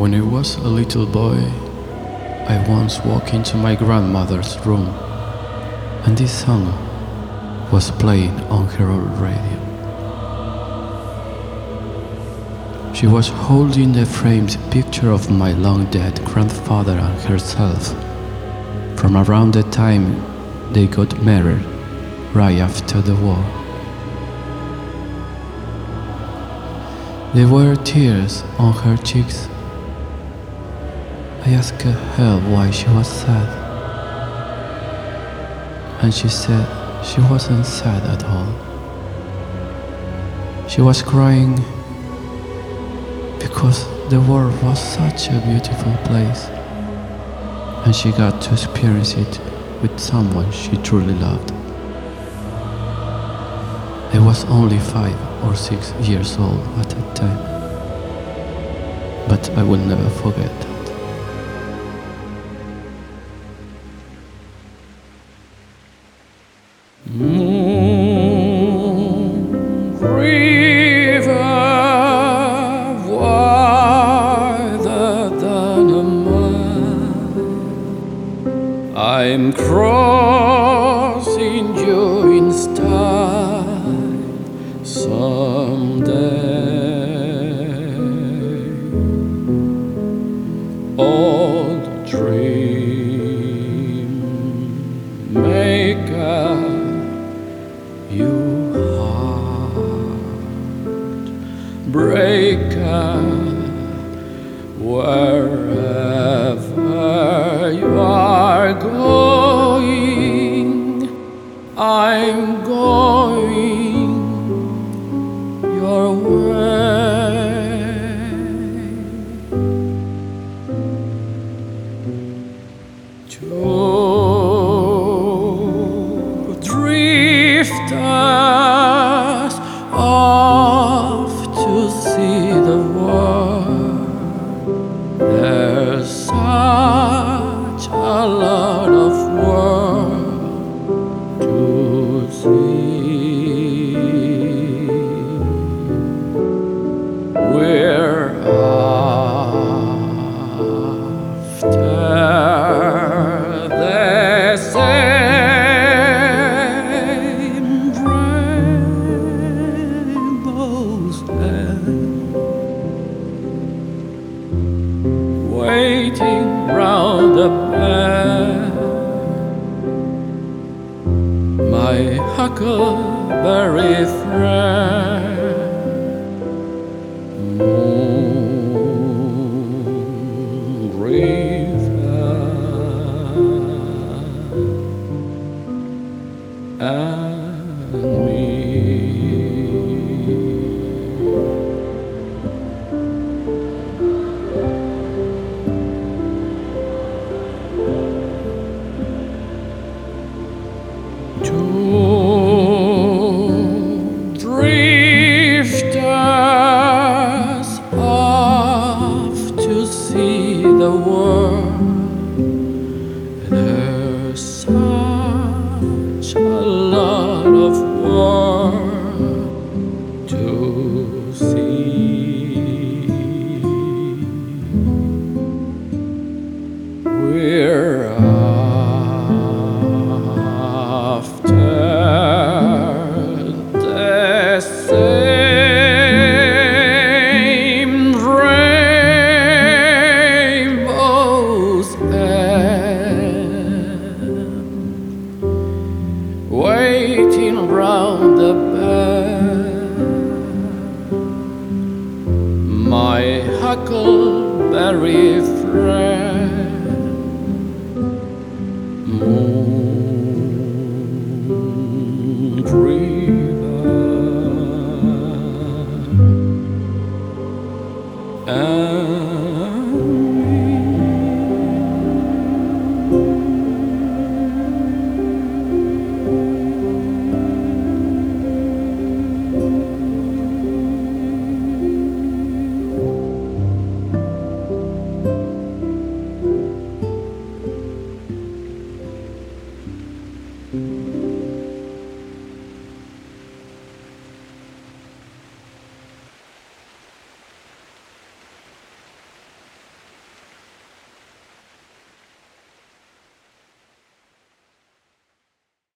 When I was a little boy, I once walked into my grandmother's room, and this song was playing on her old radio. She was holding the framed picture of my long dead grandfather and herself from around the time they got married right after the war. There were tears on her cheeks. I asked her why she was sad. And she said she wasn't sad at all. She was crying because the world was such a beautiful place and she got to experience it with someone she truly loved. I was only five or six years old at that time, but I will never forget Moon river than a mile. I'm crossing you in style someday. Old dream maker you heart. Breaker wherever drifters waiting round the bend. My huckleberry friend. Moon and me. Two a lot of world to see. We're waiting round the bend. My huckleberry friend.